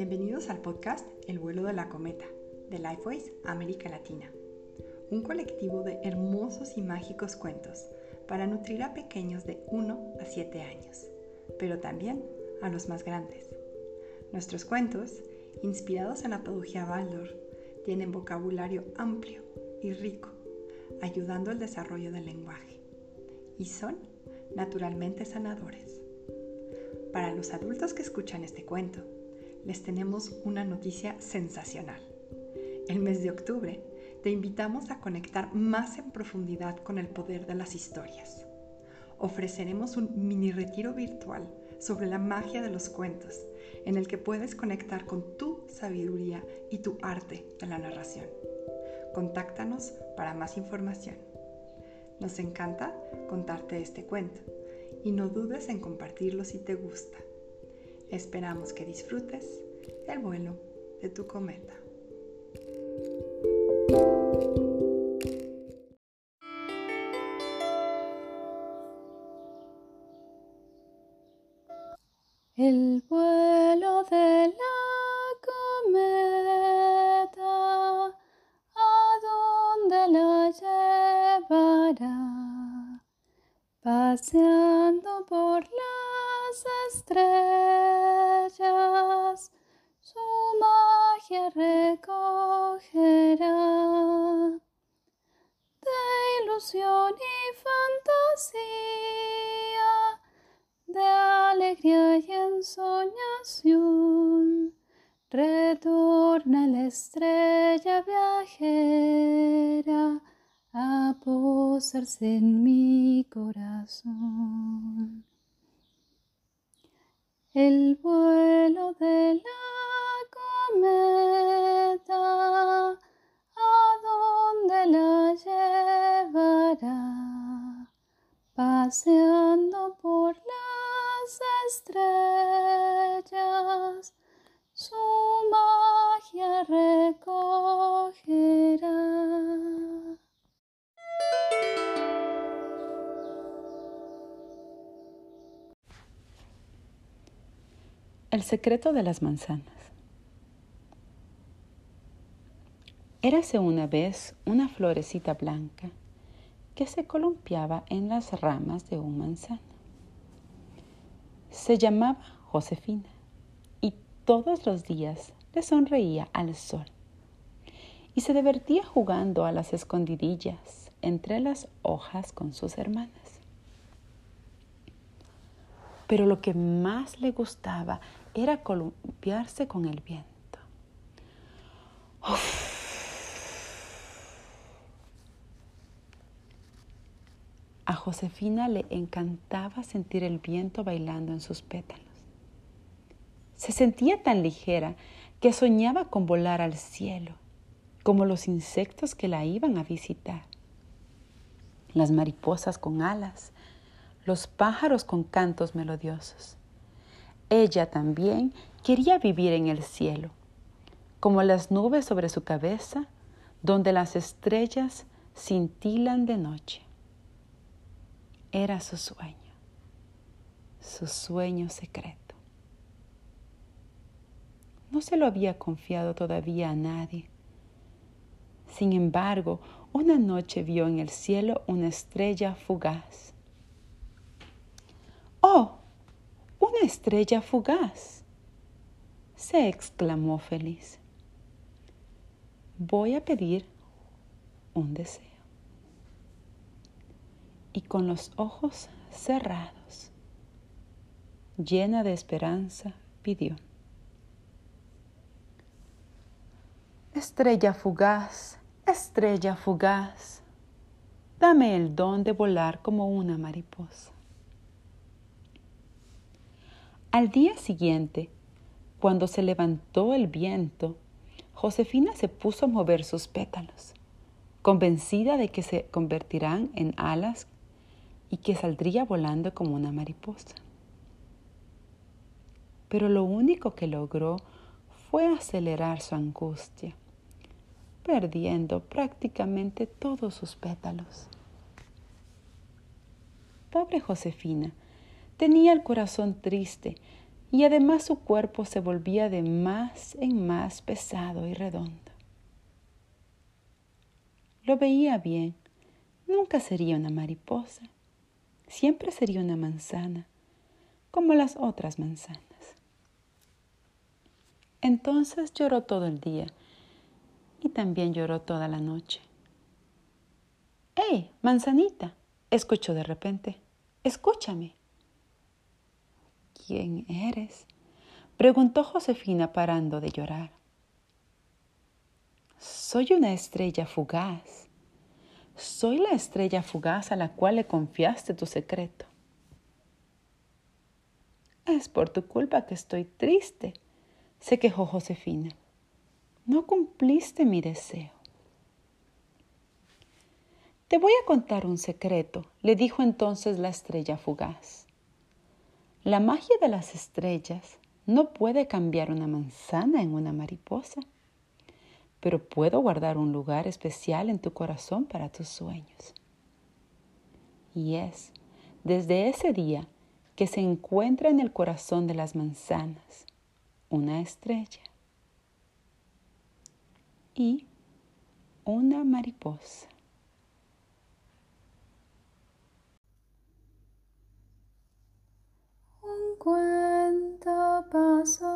Bienvenidos al podcast El vuelo de la cometa de Lifeways América Latina, un colectivo de hermosos y mágicos cuentos para nutrir a pequeños de 1 a 7 años, pero también a los más grandes. Nuestros cuentos, inspirados en la pedagogía Waldorf, tienen vocabulario amplio y rico, ayudando al desarrollo del lenguaje, y son naturalmente sanadores. Para los adultos que escuchan este cuento, les tenemos una noticia sensacional. El mes de octubre te invitamos a conectar más en profundidad con el poder de las historias. Ofreceremos un mini retiro virtual sobre la magia de los cuentos, en el que puedes conectar con tu sabiduría y tu arte de la narración. Contáctanos para más información. Nos encanta contarte este cuento y no dudes en compartirlo si te gusta. Esperamos que disfrutes el vuelo de tu cometa. El vuelo de la cometa, ¿a dónde la llevará? Paseando por las estrellas, Retorna la estrella viajera a posarse en mi corazón. El vuelo de la cometa, ¿a dónde la llevará? Paseando por las estrellas, su magia recogerá. El secreto de las manzanas. Érase una vez una florecita blanca que se columpiaba en las ramas de un manzano. Se llamaba Josefina todos los días le sonreía al sol y se divertía jugando a las escondidillas entre las hojas con sus hermanas. Pero lo que más le gustaba era columpiarse con el viento. A Josefina le encantaba sentir el viento bailando en sus pétalos. Se sentía tan ligera que soñaba con volar al cielo, como los insectos que la iban a visitar. Las mariposas con alas, los pájaros con cantos melodiosos. Ella también quería vivir en el cielo, como las nubes sobre su cabeza, donde las estrellas cintilan de noche. Era su sueño, su sueño secreto. No se lo había confiado todavía a nadie. Sin embargo, una noche vio en el cielo una estrella fugaz. ¡Oh! Una estrella fugaz. se exclamó feliz. Voy a pedir un deseo. Y con los ojos cerrados, llena de esperanza, pidió. Estrella fugaz, estrella fugaz, dame el don de volar como una mariposa. Al día siguiente, cuando se levantó el viento, Josefina se puso a mover sus pétalos, convencida de que se convertirán en alas y que saldría volando como una mariposa. Pero lo único que logró fue acelerar su angustia, perdiendo prácticamente todos sus pétalos. Pobre Josefina, tenía el corazón triste y además su cuerpo se volvía de más en más pesado y redondo. Lo veía bien, nunca sería una mariposa, siempre sería una manzana, como las otras manzanas. Entonces lloró todo el día y también lloró toda la noche. ¡Hey, manzanita! escuchó de repente. Escúchame. ¿Quién eres? preguntó Josefina parando de llorar. Soy una estrella fugaz. Soy la estrella fugaz a la cual le confiaste tu secreto. Es por tu culpa que estoy triste, se quejó Josefina. No cumpliste mi deseo. Te voy a contar un secreto, le dijo entonces la estrella fugaz. La magia de las estrellas no puede cambiar una manzana en una mariposa, pero puedo guardar un lugar especial en tu corazón para tus sueños. Y es desde ese día que se encuentra en el corazón de las manzanas una estrella y una mariposa. Un cuento pasó